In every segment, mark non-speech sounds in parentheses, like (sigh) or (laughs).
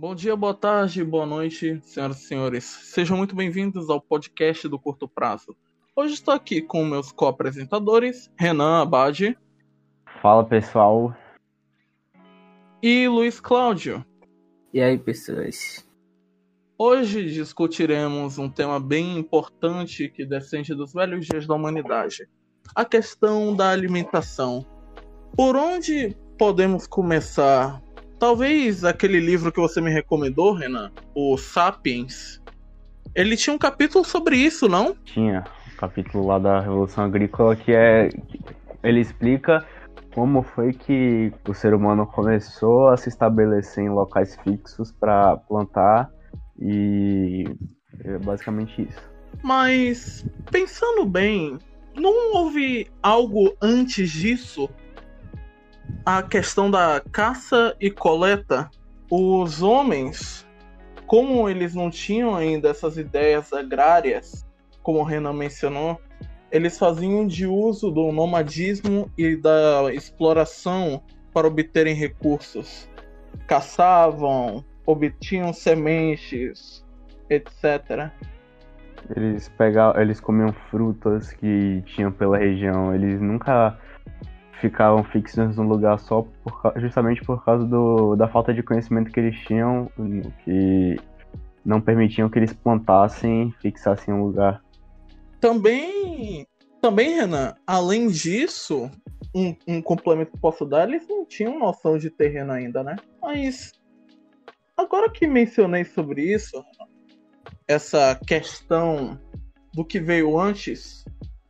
Bom dia, boa tarde, boa noite, senhoras e senhores. Sejam muito bem-vindos ao podcast do Curto Prazo. Hoje estou aqui com meus co-apresentadores, Renan Abade. Fala pessoal. E Luiz Cláudio. E aí, pessoas? Hoje discutiremos um tema bem importante que descende dos velhos dias da humanidade: a questão da alimentação. Por onde podemos começar? Talvez aquele livro que você me recomendou, Renan, o Sapiens. Ele tinha um capítulo sobre isso, não? Tinha. Um capítulo lá da Revolução Agrícola que é. Ele explica como foi que o ser humano começou a se estabelecer em locais fixos para plantar e é basicamente isso. Mas pensando bem, não houve algo antes disso a questão da caça e coleta, os homens, como eles não tinham ainda essas ideias agrárias, como o Renan mencionou, eles faziam de uso do nomadismo e da exploração para obterem recursos. Caçavam, obtinham sementes, etc. Eles pegavam, eles comiam frutas que tinham pela região. Eles nunca ficavam fixos num lugar só por, justamente por causa do, da falta de conhecimento que eles tinham, que não permitiam que eles plantassem, fixassem um lugar. Também, também Renan, além disso, um, um complemento que posso dar, eles não tinham noção de terreno ainda, né? Mas agora que mencionei sobre isso, essa questão do que veio antes,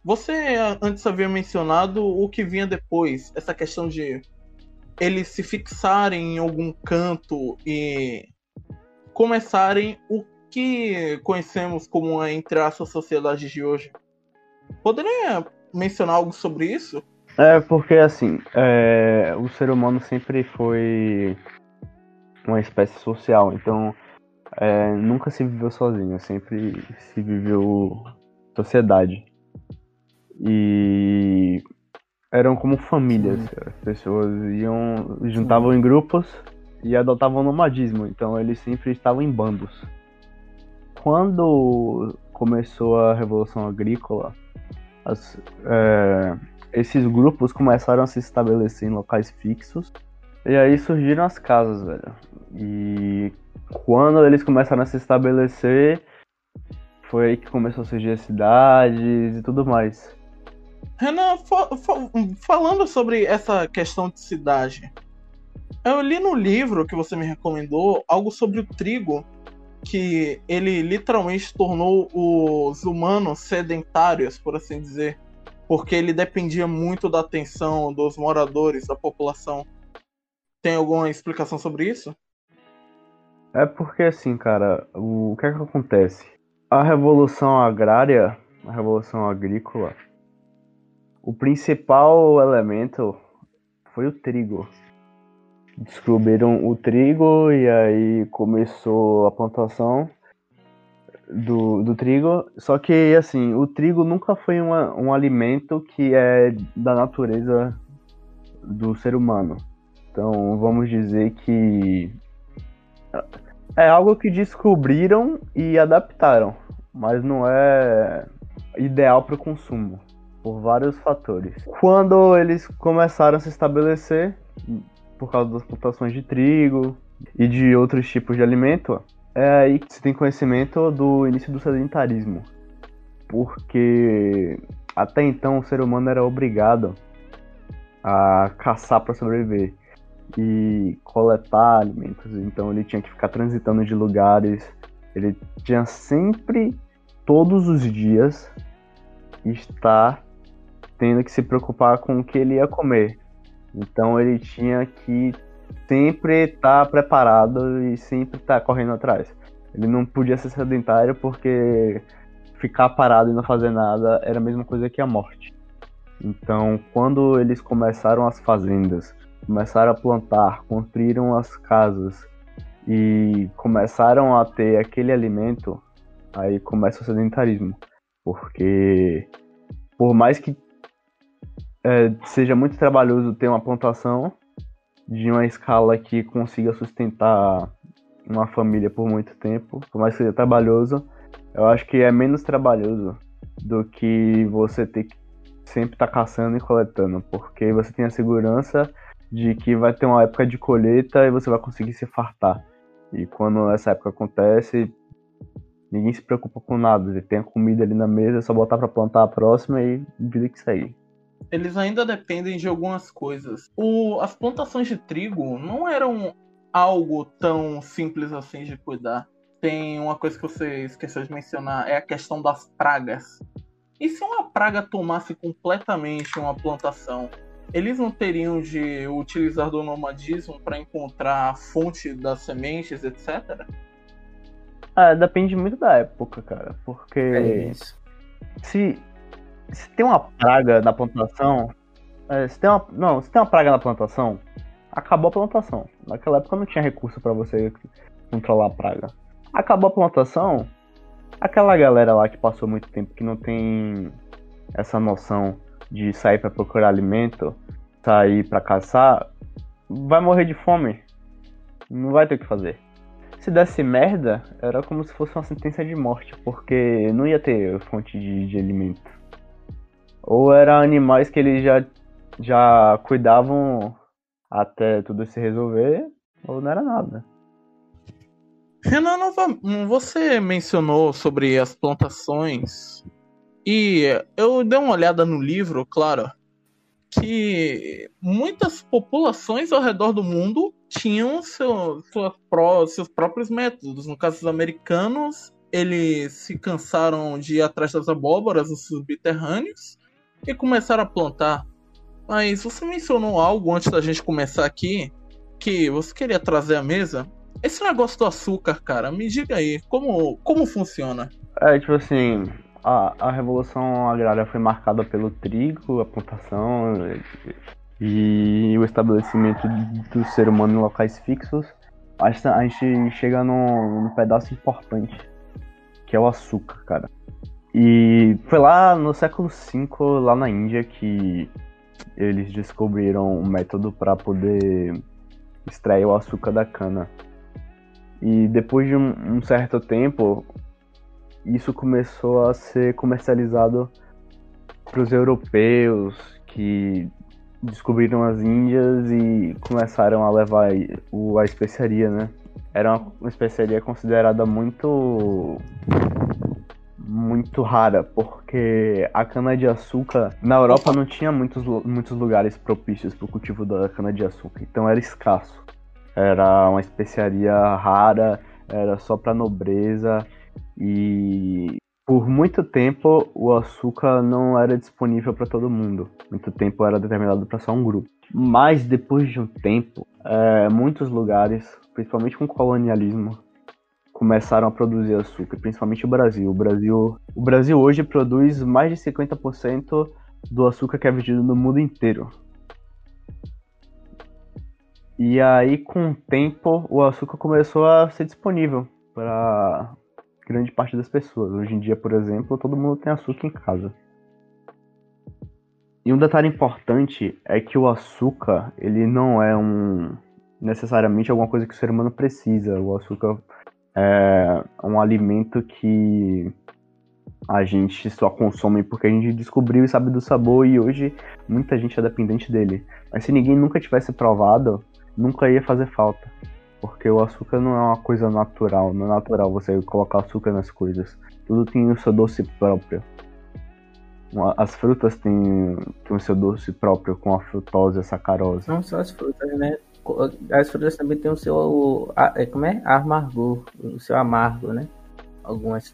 você antes havia mencionado o que vinha depois, essa questão de eles se fixarem em algum canto e começarem o que conhecemos como a entre a sociedade de hoje. Poderia mencionar algo sobre isso? É, porque assim, é, o ser humano sempre foi uma espécie social, então é, nunca se viveu sozinho, sempre se viveu sociedade. E eram como famílias. As pessoas iam, juntavam Sim. em grupos e adotavam nomadismo. Então eles sempre estavam em bandos. Quando começou a Revolução Agrícola, as, é, esses grupos começaram a se estabelecer em locais fixos. E aí surgiram as casas, velho. E quando eles começaram a se estabelecer, foi aí que começou a surgir as cidades e tudo mais. Renan, fa fa falando sobre essa questão de cidade, eu li no livro que você me recomendou algo sobre o trigo, que ele literalmente tornou os humanos sedentários, por assim dizer, porque ele dependia muito da atenção dos moradores, da população. Tem alguma explicação sobre isso? É porque assim, cara, o, o que é que acontece? A revolução agrária, a revolução agrícola, o principal elemento foi o trigo. Descobriram o trigo e aí começou a plantação do, do trigo. Só que, assim, o trigo nunca foi uma, um alimento que é da natureza do ser humano. Então, vamos dizer que é algo que descobriram e adaptaram, mas não é ideal para o consumo por vários fatores. Quando eles começaram a se estabelecer, por causa das plantações de trigo e de outros tipos de alimento, é aí que se tem conhecimento do início do sedentarismo. Porque até então o ser humano era obrigado a caçar para sobreviver e coletar alimentos. Então ele tinha que ficar transitando de lugares. Ele tinha sempre, todos os dias, estar tendo que se preocupar com o que ele ia comer. Então ele tinha que sempre estar tá preparado e sempre estar tá correndo atrás. Ele não podia ser sedentário porque ficar parado e não fazer nada era a mesma coisa que a morte. Então, quando eles começaram as fazendas, começaram a plantar, construíram as casas e começaram a ter aquele alimento, aí começa o sedentarismo. Porque por mais que é, seja muito trabalhoso ter uma plantação de uma escala que consiga sustentar uma família por muito tempo, por mais que seja trabalhoso, eu acho que é menos trabalhoso do que você ter que sempre estar tá caçando e coletando, porque você tem a segurança de que vai ter uma época de colheita e você vai conseguir se fartar. E quando essa época acontece, ninguém se preocupa com nada. Tem a comida ali na mesa, é só botar para plantar a próxima e vida que sair. Eles ainda dependem de algumas coisas. O, as plantações de trigo não eram algo tão simples assim de cuidar. Tem uma coisa que você esqueceu de mencionar, é a questão das pragas. E se uma praga tomasse completamente uma plantação? Eles não teriam de utilizar do nomadismo para encontrar a fonte das sementes, etc? Ah, depende muito da época, cara. Porque é se, se tem uma praga na plantação, é, se tem uma, não, se tem uma praga na plantação, acabou a plantação. Naquela época não tinha recurso para você controlar a praga. Acabou a plantação, aquela galera lá que passou muito tempo que não tem essa noção de sair para procurar alimento, sair para caçar, vai morrer de fome. Não vai ter o que fazer. Se desse merda, era como se fosse uma sentença de morte, porque não ia ter fonte de, de alimento. Ou eram animais que eles já, já cuidavam até tudo se resolver, ou não era nada. Renan, você mencionou sobre as plantações e eu dei uma olhada no livro, claro, que muitas populações ao redor do mundo tinham seu, pró, seus próprios métodos. No caso dos americanos, eles se cansaram de ir atrás das abóboras nos subterrâneos e começaram a plantar. Mas você mencionou algo antes da gente começar aqui que você queria trazer à mesa. Esse negócio do açúcar, cara, me diga aí, como, como funciona? É, tipo assim, a, a revolução agrária foi marcada pelo trigo, a plantação e, e o estabelecimento do ser humano em locais fixos. A a gente chega num, num pedaço importante, que é o açúcar, cara. E foi lá no século V, lá na Índia, que eles descobriram um método para poder extrair o açúcar da cana. E depois de um, um, certo tempo, isso começou a ser comercializado para os europeus que descobriram as Índias e começaram a levar o, a especiaria, né? Era uma, uma especiaria considerada muito muito rara, porque a cana-de-açúcar na Europa não tinha muitos, muitos lugares propícios para o cultivo da cana-de-açúcar, então era escasso. Era uma especiaria rara, era só para nobreza e por muito tempo o açúcar não era disponível para todo mundo. Muito tempo era determinado para só um grupo. Mas depois de um tempo, é, muitos lugares, principalmente com colonialismo, começaram a produzir açúcar, principalmente o Brasil. O Brasil, o Brasil hoje produz mais de 50% do açúcar que é vendido no mundo inteiro. E aí, com o tempo, o açúcar começou a ser disponível para grande parte das pessoas. Hoje em dia, por exemplo, todo mundo tem açúcar em casa. E um detalhe importante é que o açúcar, ele não é um necessariamente alguma coisa que o ser humano precisa. O açúcar é um alimento que a gente só consome porque a gente descobriu e sabe do sabor e hoje muita gente é dependente dele. Mas se ninguém nunca tivesse provado, nunca ia fazer falta. Porque o açúcar não é uma coisa natural, não é natural você colocar açúcar nas coisas. Tudo tem o seu doce próprio. As frutas têm, têm o seu doce próprio com a frutose e a sacarose. Não só as frutas, né? As frutas também têm o seu. É, como é? Amargor, o seu amargo, né? Algumas.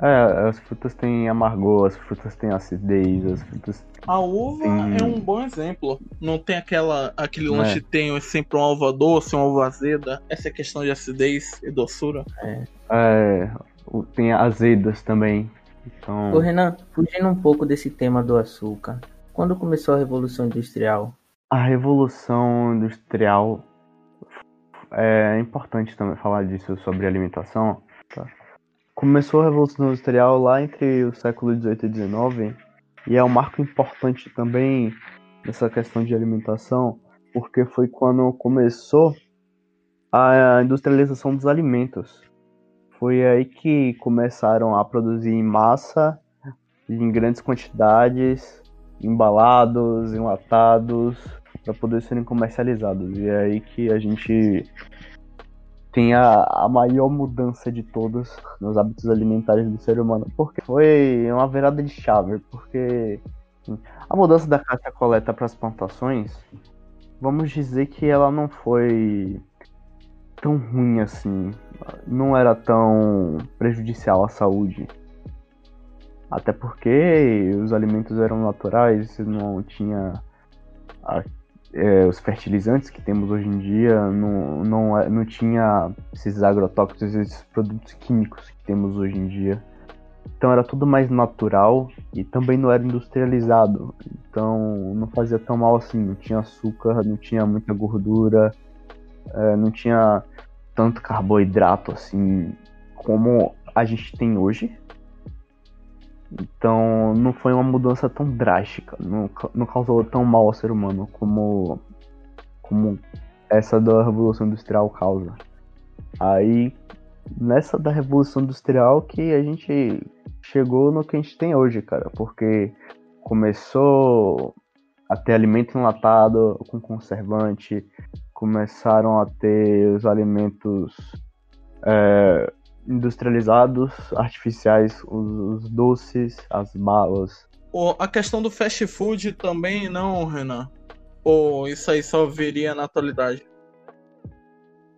É, as frutas têm amargor, as frutas têm acidez, as frutas. A uva têm... é um bom exemplo. Não tem aquela, aquele é. lanche tem sempre uma uva doce, uma uva azeda. Essa é questão de acidez e doçura. É. é tem azedas também. Então... Ô Renan, fugindo um pouco desse tema do açúcar, quando começou a Revolução Industrial, a revolução industrial é importante também falar disso sobre alimentação. Tá? Começou a revolução industrial lá entre o século XVIII e XIX e é um marco importante também nessa questão de alimentação, porque foi quando começou a industrialização dos alimentos. Foi aí que começaram a produzir em massa, em grandes quantidades, embalados, enlatados, para poder serem comercializados. E é aí que a gente tem a, a maior mudança de todas nos hábitos alimentares do ser humano. Porque foi uma virada de chave, porque a mudança da caça coleta para as plantações, vamos dizer que ela não foi tão ruim assim, não era tão prejudicial à saúde. Até porque os alimentos eram naturais, não tinha é, os fertilizantes que temos hoje em dia, não, não, é, não tinha esses agrotóxicos, esses produtos químicos que temos hoje em dia. Então era tudo mais natural e também não era industrializado. Então não fazia tão mal assim, não tinha açúcar, não tinha muita gordura, é, não tinha tanto carboidrato assim como a gente tem hoje. Então não foi uma mudança tão drástica, não, não causou tão mal ao ser humano como, como essa da Revolução Industrial causa. Aí nessa da Revolução Industrial que a gente chegou no que a gente tem hoje, cara, porque começou a ter alimento enlatado com conservante, começaram a ter os alimentos é, industrializados, artificiais, os, os, doces, as balas. a questão do fast food também não, Renan? Ou isso aí só viria na atualidade?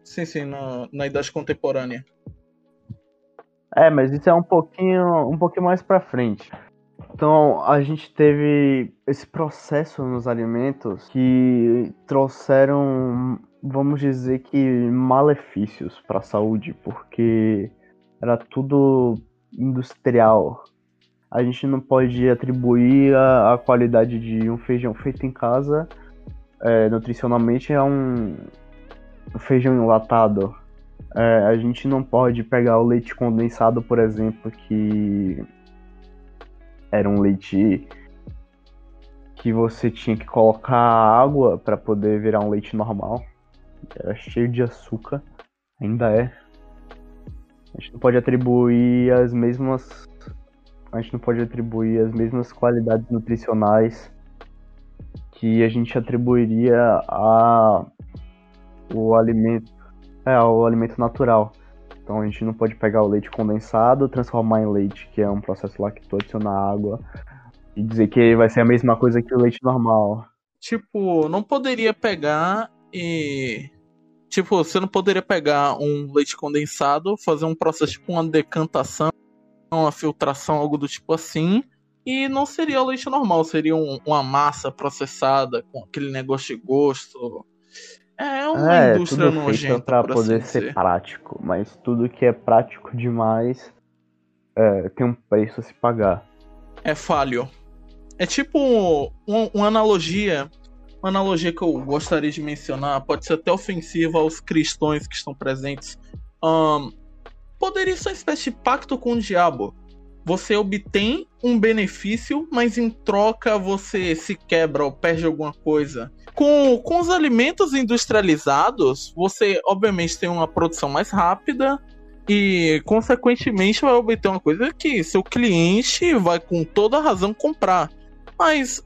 Sim, sim, na, na idade contemporânea. É, mas isso é um pouquinho, um pouquinho mais para frente. Então, a gente teve esse processo nos alimentos que trouxeram, vamos dizer que malefícios para a saúde, porque era tudo industrial. A gente não pode atribuir a, a qualidade de um feijão feito em casa é, nutricionalmente a um feijão enlatado é, a gente não pode pegar o leite condensado, por exemplo, que era um leite que você tinha que colocar água para poder virar um leite normal. Era cheio de açúcar, ainda é. A gente não pode atribuir as mesmas a gente não pode atribuir as mesmas qualidades nutricionais que a gente atribuiria a o alimento é, o alimento natural. Então a gente não pode pegar o leite condensado, transformar em leite, que é um processo lacto, adicionar água, e dizer que vai ser a mesma coisa que o leite normal. Tipo, não poderia pegar e. Tipo, você não poderia pegar um leite condensado, fazer um processo tipo uma decantação, uma filtração, algo do tipo assim, e não seria o leite normal, seria um, uma massa processada com aquele negócio de gosto. É uma é, indústria tudo nojenta para poder assim ser dizer. prático, mas tudo que é prático demais é, tem um preço a se pagar. É falho. É tipo uma, uma analogia, uma analogia que eu gostaria de mencionar, pode ser até ofensiva aos cristãos que estão presentes. Um, poderia ser uma espécie de pacto com o diabo. Você obtém um benefício, mas em troca você se quebra ou perde alguma coisa. Com, com os alimentos industrializados, você obviamente tem uma produção mais rápida e, consequentemente, vai obter uma coisa que seu cliente vai com toda razão comprar. Mas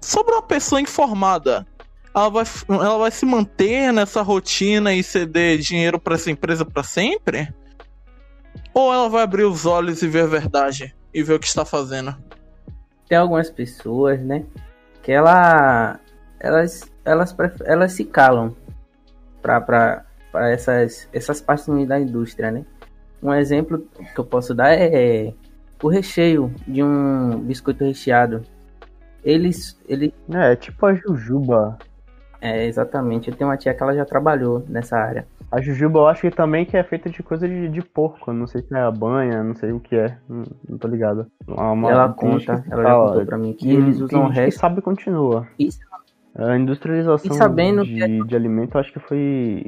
sobre uma pessoa informada, ela vai, ela vai se manter nessa rotina e ceder dinheiro para essa empresa para sempre? Ou ela vai abrir os olhos e ver a verdade e ver o que está fazendo? Tem algumas pessoas, né, que ela elas, elas, elas se calam para essas, essas partes da indústria, né? Um exemplo que eu posso dar é o recheio de um biscoito recheado. Eles, ele É, tipo a jujuba. É, exatamente. Eu tenho uma tia que ela já trabalhou nessa área. A jujuba eu acho que também que é feita de coisa de, de porco. Não sei se é a banha, não sei o que é. Não, não tô ligado. Uma, ela conta, ela já contou pra mim que, eles usam o resto. sabe continua. Isso a industrialização de, que... de alimento acho que foi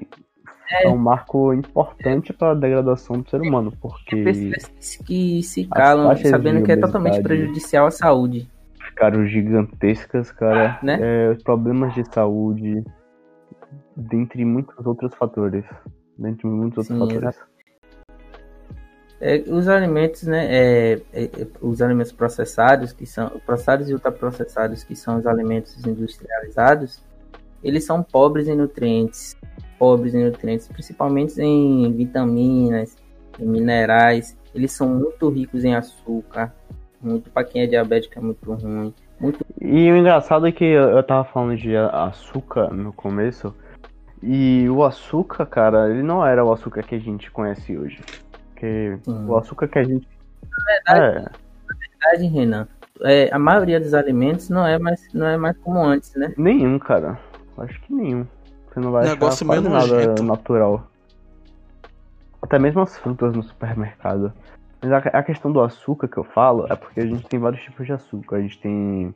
é. um marco importante para a degradação do ser humano, porque que se calam sabendo que é totalmente prejudicial à saúde. Ficaram gigantescas, cara. Né? É, problemas de saúde dentre muitos outros fatores. Dentre muitos Sim, outros fatores. É, os alimentos, né, é, é, é, os alimentos processados, que são processados e ultraprocessados, que são os alimentos industrializados, eles são pobres em nutrientes, pobres em nutrientes, principalmente em vitaminas, em minerais. Eles são muito ricos em açúcar, muito para quem é diabético é muito ruim. Muito... E o engraçado é que eu tava falando de açúcar no começo, e o açúcar, cara, ele não era o açúcar que a gente conhece hoje. Porque hum. o açúcar que a gente. Na verdade, é. na verdade Renan, é, a maioria dos alimentos não é mais, não é mais como antes, né? Nenhum, cara. Acho que nenhum. Você não vai Negócio achar quase nada nojento. natural. Até mesmo as frutas no supermercado. Mas a, questão do açúcar que eu falo é porque a gente tem vários tipos de açúcar. A gente tem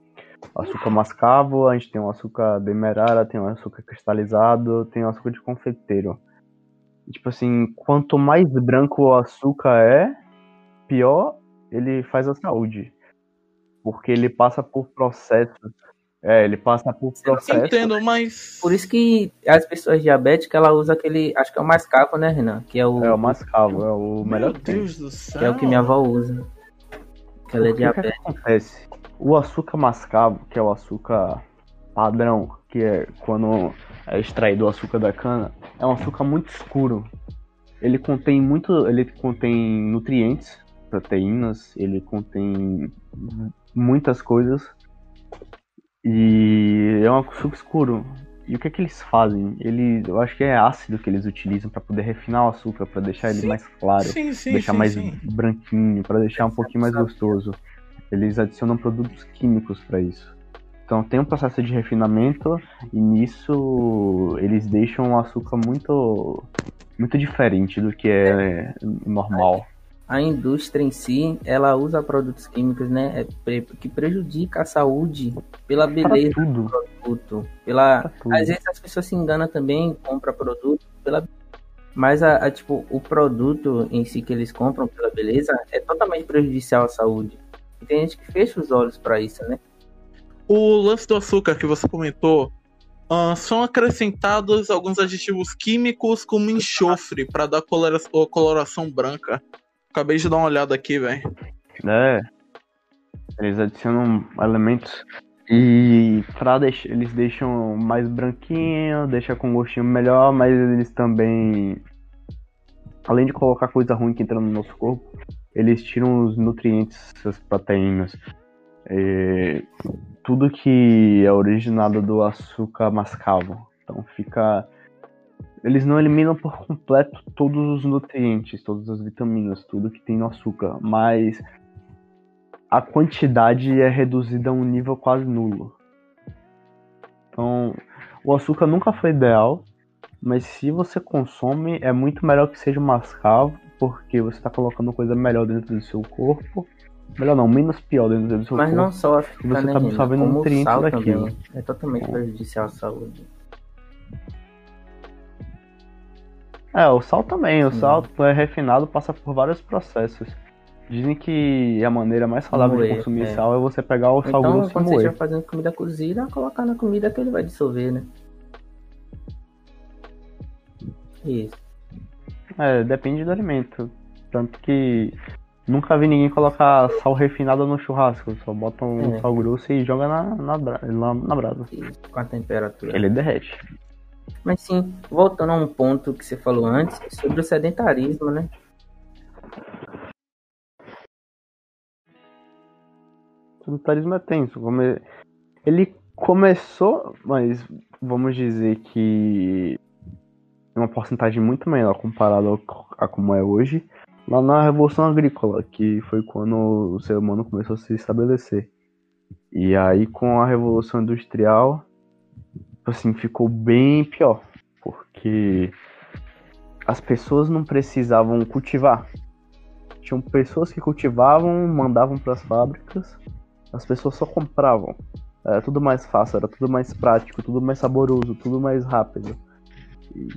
açúcar mascavo, a gente tem o açúcar demerara, tem o açúcar cristalizado, tem o açúcar de confeiteiro. Tipo assim, quanto mais branco o açúcar é, pior ele faz a saúde. Porque ele passa por processos. É, ele passa por processos. Entendo, mas. Por isso que as pessoas diabéticas, ela usa aquele. Acho que é o mascavo, né, Renan? Que é o. É o mascavo, é o melhor Meu Deus do céu. Que é o que minha avó usa. Que ela é diabética. O que, que acontece? O açúcar mascavo, que é o açúcar padrão, que é quando é extraído o açúcar da cana, é um açúcar muito escuro. Ele contém muito, ele contém nutrientes, proteínas, ele contém muitas coisas e é um açúcar escuro. E o que é que eles fazem? Ele, eu acho que é ácido que eles utilizam para poder refinar o açúcar, para deixar ele mais claro, sim, sim, deixar sim, mais branquinho, para deixar um pouquinho mais gostoso. Eles adicionam produtos químicos para isso. Então tem um processo de refinamento e nisso eles deixam o açúcar muito muito diferente do que é normal. A indústria em si, ela usa produtos químicos, né, é que prejudica a saúde pela beleza do produto, pela às vezes as pessoas se enganam também, compra produto pela mas a, a, tipo o produto em si que eles compram pela beleza é totalmente prejudicial à saúde. E tem gente que fecha os olhos para isso, né? O lance do açúcar que você comentou uh, são acrescentados alguns aditivos químicos como enxofre para dar colora coloração branca. Acabei de dar uma olhada aqui, velho. É. Eles adicionam elementos e pra deixar, eles deixam mais branquinho, deixa com gostinho melhor, mas eles também além de colocar coisa ruim que entra no nosso corpo, eles tiram os nutrientes, as proteínas. É, tudo que é originado do açúcar mascavo. Então fica. Eles não eliminam por completo todos os nutrientes, todas as vitaminas, tudo que tem no açúcar, mas a quantidade é reduzida a um nível quase nulo. Então, o açúcar nunca foi ideal, mas se você consome, é muito melhor que seja mascavo, porque você está colocando coisa melhor dentro do seu corpo Melhor não, menos pior dentro do seu Mas corpo. não só a você né, tá absorvendo nutrientes daquilo. Também é totalmente prejudicial à saúde. É, o sal também. O Sim. sal é refinado, passa por vários processos. Dizem que a maneira mais saudável moer, de consumir é. sal é você pegar o sal então, grosso quando e moer. você estiver fazendo comida cozida, colocar na comida que ele vai dissolver, né? Isso. É, depende do alimento. Tanto que Nunca vi ninguém colocar sal refinado no churrasco. Só bota um é. sal grosso e joga na, na, na, na brasa. Com a temperatura. Ele derrete. Mas sim, voltando a um ponto que você falou antes, sobre o sedentarismo, né? O sedentarismo é tenso. Ele começou, mas vamos dizer que uma porcentagem muito menor comparado a como é hoje lá na Revolução Agrícola, que foi quando o ser humano começou a se estabelecer. E aí com a Revolução Industrial, assim, ficou bem pior, porque as pessoas não precisavam cultivar. Tinham pessoas que cultivavam, mandavam para as fábricas, as pessoas só compravam. Era tudo mais fácil, era tudo mais prático, tudo mais saboroso, tudo mais rápido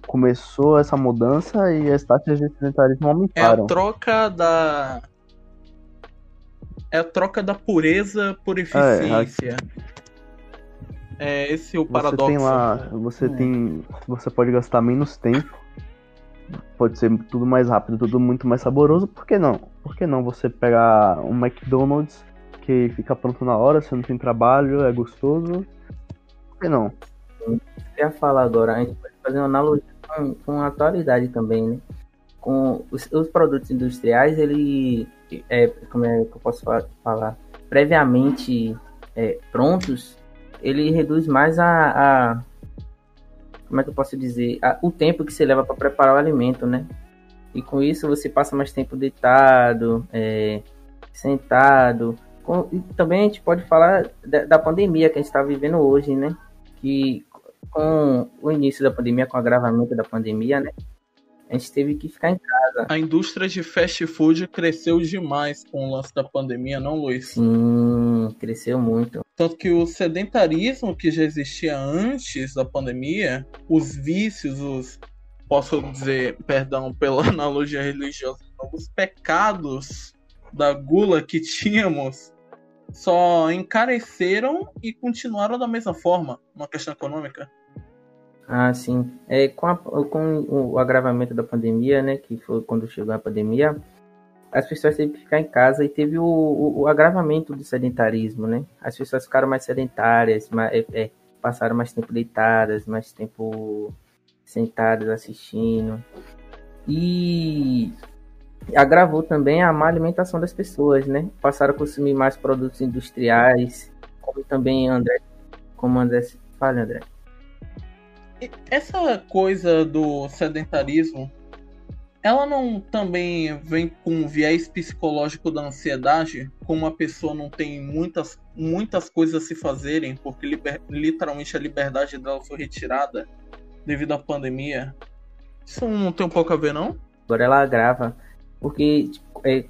começou essa mudança e as taxas de sedentarismo aumentaram. É a troca da. É a troca da pureza por eficiência. É esse o Você paradoxo. tem lá, você É. tem, você pode gastar menos tempo, pode ser tudo mais rápido, tudo muito mais saboroso. Por que não? Por que não você pegar um McDonald's que fica pronto na hora, você não tem trabalho, é gostoso? Por que não? Eu ia falar agora, a gente pode fazer uma analogia com, com a atualidade também, né? Com os, os produtos industriais, ele, é, como é que eu posso fa- falar, previamente é, prontos, ele reduz mais a, a- como é que eu posso dizer, A- o tempo que você leva para preparar o alimento, né? E com isso você passa mais tempo deitado, é, sentado. Com- e também a gente pode falar da, da pandemia que a gente está vivendo hoje, né? Que com o início da pandemia, com o agravamento da pandemia, né? A gente teve que ficar em casa. A indústria de fast food cresceu demais com o lance da pandemia, não, Luiz? Sim, cresceu muito. Tanto que o sedentarismo que já existia antes da pandemia, os vícios, os. Posso dizer, perdão pela (laughs) analogia religiosa, os pecados da gula que tínhamos só encareceram e continuaram da mesma forma, uma questão econômica. Ah, sim. É, com, a- com o agravamento da pandemia, né? Que foi quando chegou a pandemia, as pessoas teve que ficar em casa e teve o, o- o agravamento do sedentarismo, né? As pessoas ficaram mais sedentárias, ma- é, é, passaram mais tempo deitadas, mais tempo sentadas assistindo. E agravou também a má alimentação das pessoas, né? Passaram a consumir mais produtos industriais, como também André, como André, fala André. Essa coisa do sedentarismo, ela não também vem com um viés psicológico da ansiedade? Como a pessoa não tem muitas, muitas coisas a se fazerem, porque liber- literalmente a liberdade dela foi retirada devido à pandemia. Isso não tem um pouco a ver, não? Agora ela agrava, porque tipo, é,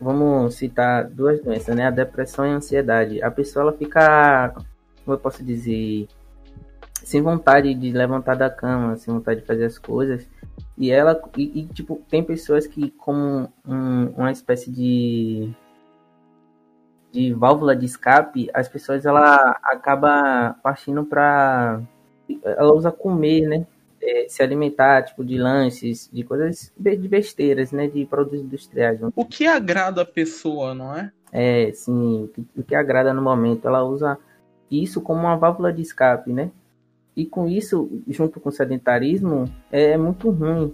vamos citar duas doenças, né? A depressão e a ansiedade. A pessoa ela fica, como eu posso dizer, sem vontade de levantar da cama, sem vontade de fazer as coisas. E ela, e, e, tipo, tem pessoas que, como um- uma espécie de de válvula de escape, as pessoas ela acaba partindo para ela usa comer, né? É, se alimentar, tipo, de lanches, de coisas de besteiras, né? De produtos industriais. O que agrada a pessoa, não é? É, sim, o que, o que agrada no momento. Ela usa isso como uma válvula de escape, né? E com isso, junto com o sedentarismo, é, muito ruim.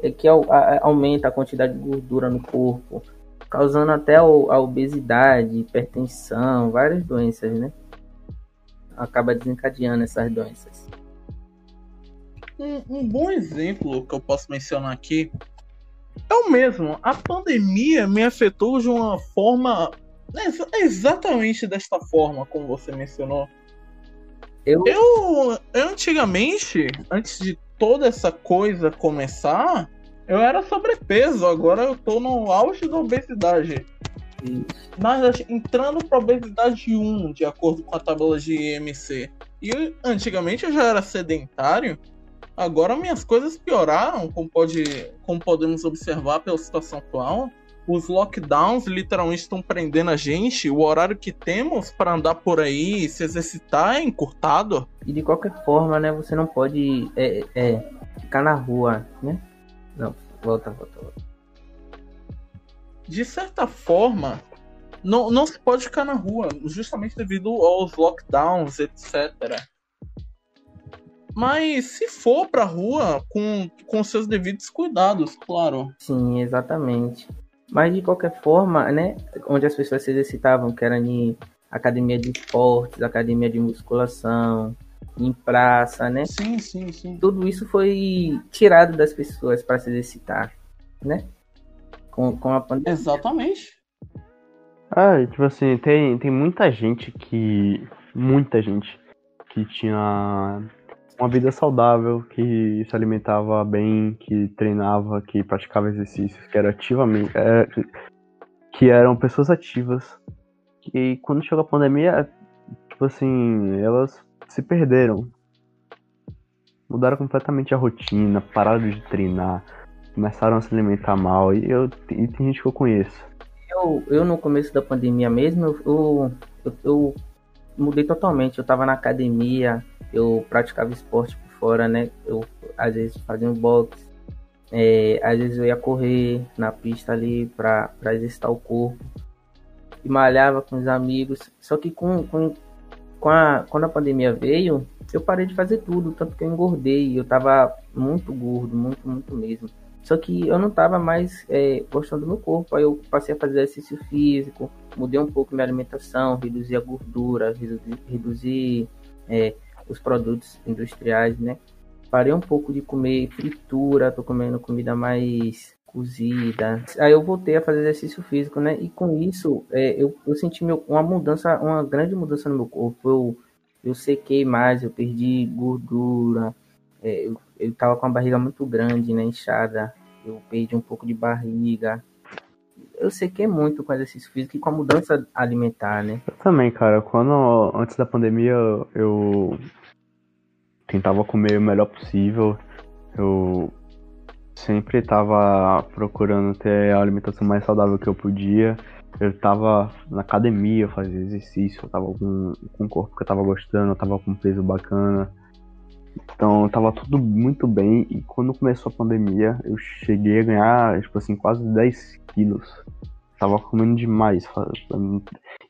É que aumenta a quantidade de gordura no corpo, causando até a obesidade, hipertensão, várias doenças, né? Acaba desencadeando essas doenças. Um, um bom exemplo que eu posso mencionar aqui é o mesmo. A pandemia me afetou de uma forma. ex- exatamente desta forma, como você mencionou. Eu- eu, eu antigamente, antes de toda essa coisa começar, eu era sobrepeso. Agora eu tô no auge da obesidade. Verdade, entrando pra obesidade 1, de acordo com a tabela de IMC. E eu- antigamente eu já era sedentário. Agora minhas coisas pioraram, como, pode, como podemos observar pela situação atual. Os lockdowns literalmente estão prendendo a gente. O horário que temos para andar por aí e se exercitar é encurtado. E de qualquer forma, né? Você não pode é, é, ficar na rua, né? Não, volta, volta, volta. De certa forma, não, não se pode ficar na rua, justamente devido aos lockdowns, etc. Mas se for pra rua, com, com seus devidos cuidados, claro. Sim, exatamente. Mas de qualquer forma, né? Onde as pessoas se exercitavam, que era em academia de esportes, academia de musculação, em praça, né? Sim, sim, sim. Tudo isso foi tirado das pessoas para se exercitar, né? Com, com a pandemia. Exatamente. Ah, tipo assim, tem, tem muita gente que. Muita gente que tinha uma vida saudável, que se alimentava bem, que treinava, que praticava exercícios, que era ativamente. é, que eram pessoas ativas. E quando chegou a pandemia, tipo assim, elas se perderam. Mudaram completamente a rotina, pararam de treinar, começaram a se alimentar mal. E, eu, e tem gente que eu conheço. Eu, eu no começo da pandemia mesmo, eu, eu, eu, eu mudei totalmente. Eu tava na academia, eu praticava esporte por fora, né? Eu às vezes fazia um boxe, é, às vezes eu ia correr na pista ali para exercitar o corpo e malhava com os amigos. Só que com, com, com a, quando a pandemia veio, eu parei de fazer tudo, tanto que eu engordei. Eu tava muito gordo, muito, muito mesmo. Só que eu não tava mais é, gostando do meu corpo. Aí eu passei a fazer exercício físico, mudei um pouco minha alimentação, reduzi a gordura, reduzi, reduzi é, os produtos industriais, né? Parei um pouco de comer fritura, tô comendo comida mais cozida. Aí eu voltei a fazer exercício físico, né? E com isso, é, eu, eu senti meu, uma mudança, uma grande mudança no meu corpo. Eu, eu sequei mais, eu perdi gordura, é, eu, eu tava com a barriga muito grande, né? Inchada. Eu perdi um pouco de barriga. Eu sequei muito com exercício físico e com a mudança alimentar, né? Eu também, cara. Quando, antes da pandemia, eu tentava comer o melhor possível. Eu sempre estava procurando ter a alimentação mais saudável que eu podia. Eu estava na academia, fazia exercício, eu estava com, com um corpo que eu estava gostando, eu estava com um peso bacana. Então tava tudo muito bem e quando começou a pandemia eu cheguei a ganhar, tipo assim, quase 10 quilos. Tava comendo demais.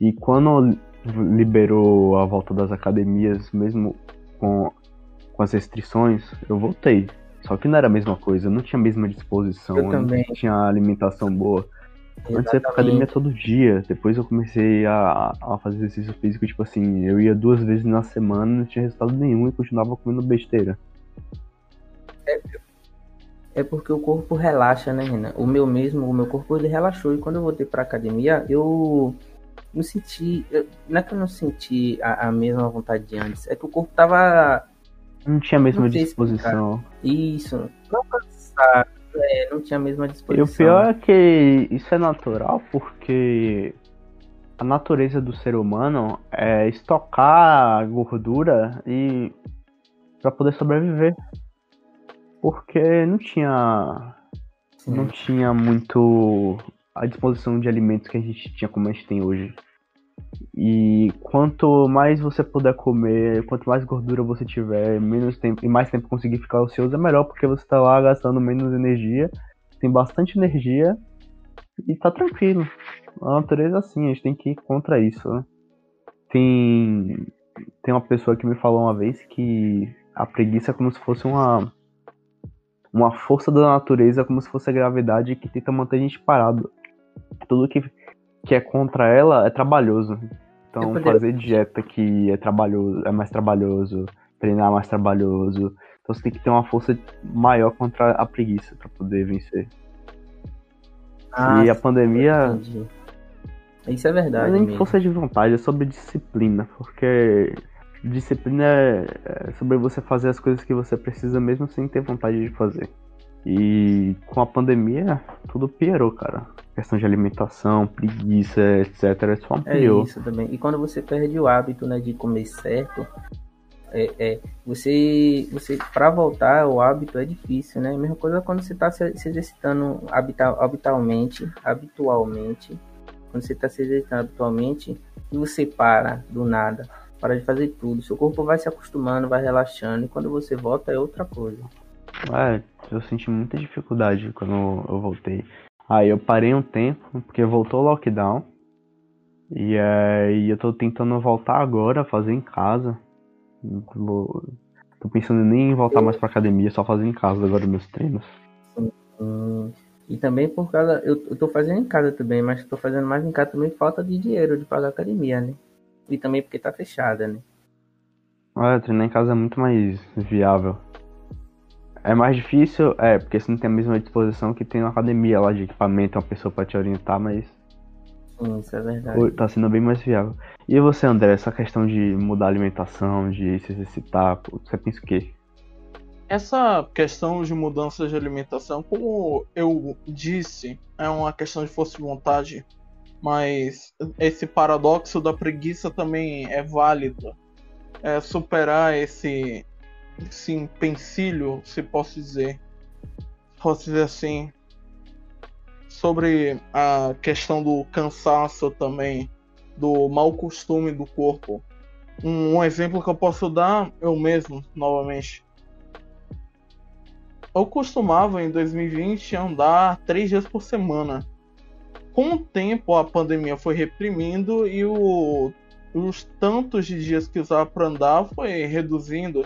E quando liberou a volta das academias, mesmo com, com as restrições, eu voltei. Só que não era a mesma coisa, eu não tinha a mesma disposição, eu, eu não tinha alimentação boa. Antes eu ia pra academia todo dia, depois eu comecei a, a fazer exercício físico, tipo assim, eu ia duas vezes na semana, não tinha resultado nenhum e continuava comendo besteira. É, é porque o corpo relaxa, né, Renan? O meu mesmo, o meu corpo ele relaxou e quando eu voltei pra academia, eu não senti. Eu, não é que eu não senti a, a mesma vontade de antes, é que o corpo tava não tinha a mesma disposição. Isso. Não cansado, é, não tinha a mesma disposição. E o pior é que isso é natural porque a natureza do ser humano é estocar gordura e para poder sobreviver. Porque não tinha Sim. não tinha muito a disposição de alimentos que a gente tinha como a gente tem hoje. E quanto mais você puder comer, quanto mais gordura você tiver, menos tempo e mais tempo conseguir ficar ocioso é melhor, porque você tá lá gastando menos energia, tem bastante energia e tá tranquilo. A natureza é assim, a gente tem que ir contra isso, né? Tem tem uma pessoa que me falou uma vez que a preguiça é como se fosse uma uma força da natureza, como se fosse a gravidade que tenta manter a gente parado. Tudo que que é contra ela é trabalhoso. Então fazer dieta que é trabalhoso, é mais trabalhoso, treinar mais trabalhoso. Então você tem que ter uma força maior contra a preguiça para poder vencer. Ah, e a pandemia. Entendi. Isso é verdade. Não é nem força de vontade, é sobre disciplina. Porque disciplina é, é sobre você fazer as coisas que você precisa mesmo sem ter vontade de fazer. E com a pandemia, tudo piorou, cara. Questão de alimentação, preguiça, etc. Só ampliou. É isso também. E quando você perde o hábito né, de comer certo, é, é, você, você para voltar o hábito é difícil, né? Mesma coisa quando você está se, se, exercitando habitualmente, habitualmente, quando você está se exercitando habitualmente e você para do nada, para de fazer tudo, seu corpo vai se acostumando, vai relaxando e quando você volta é outra coisa. É, eu senti muita dificuldade quando eu voltei. Aí eu parei um tempo, porque voltou o lockdown. E aí eu tô tentando voltar agora, fazer em casa. Tô pensando nem em voltar mais pra academia, só fazer em casa agora meus treinos. Hum, e também por causa. Eu, eu tô fazendo em casa também, mas tô fazendo mais em casa também falta de dinheiro de pagar academia, né? E também porque tá fechada, né? Olha, treinar em casa é muito mais viável. É mais difícil, é, porque você não tem a mesma disposição que tem na academia lá de equipamento, uma pessoa pra te orientar, mas. Sim, isso é verdade. Tá sendo bem mais viável. E você, André, essa questão de mudar a alimentação, de se exercitar, você pensa o quê? Essa questão de mudança de alimentação, como eu disse, é uma questão de força de vontade, mas esse paradoxo da preguiça também é válido. É superar esse esse empecilho, se posso dizer, posso dizer assim, sobre a questão do cansaço também, do mau costume do corpo. Um, um exemplo que eu posso dar, eu mesmo, novamente. Eu costumava em 2020 andar três dias por semana. Com o tempo, a pandemia foi reprimindo e o, os tantos de dias que usava para andar foi reduzindo.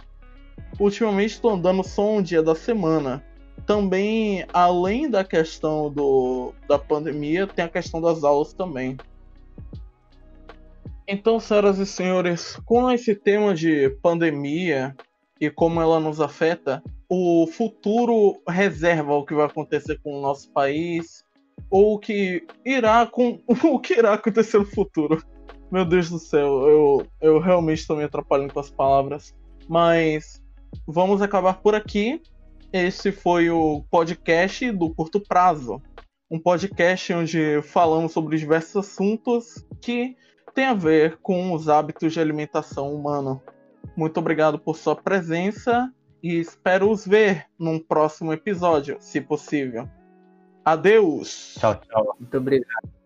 Ultimamente estou andando só um dia da semana. Também, além da questão do, da pandemia, tem a questão das aulas também. Então, senhoras e senhores, com esse tema de pandemia e como ela nos afeta, o futuro reserva o que vai acontecer com o nosso país ou o que irá com (laughs) o que irá acontecer no futuro. Meu Deus do céu, eu, eu realmente estou me atrapalhando com as palavras. Mas vamos acabar por aqui. Esse foi o podcast do curto prazo. Um podcast onde falamos sobre diversos assuntos que têm a ver com os hábitos de alimentação humano. Muito obrigado por sua presença e espero os ver num próximo episódio, se possível. Adeus! Tchau, tchau. Muito obrigado.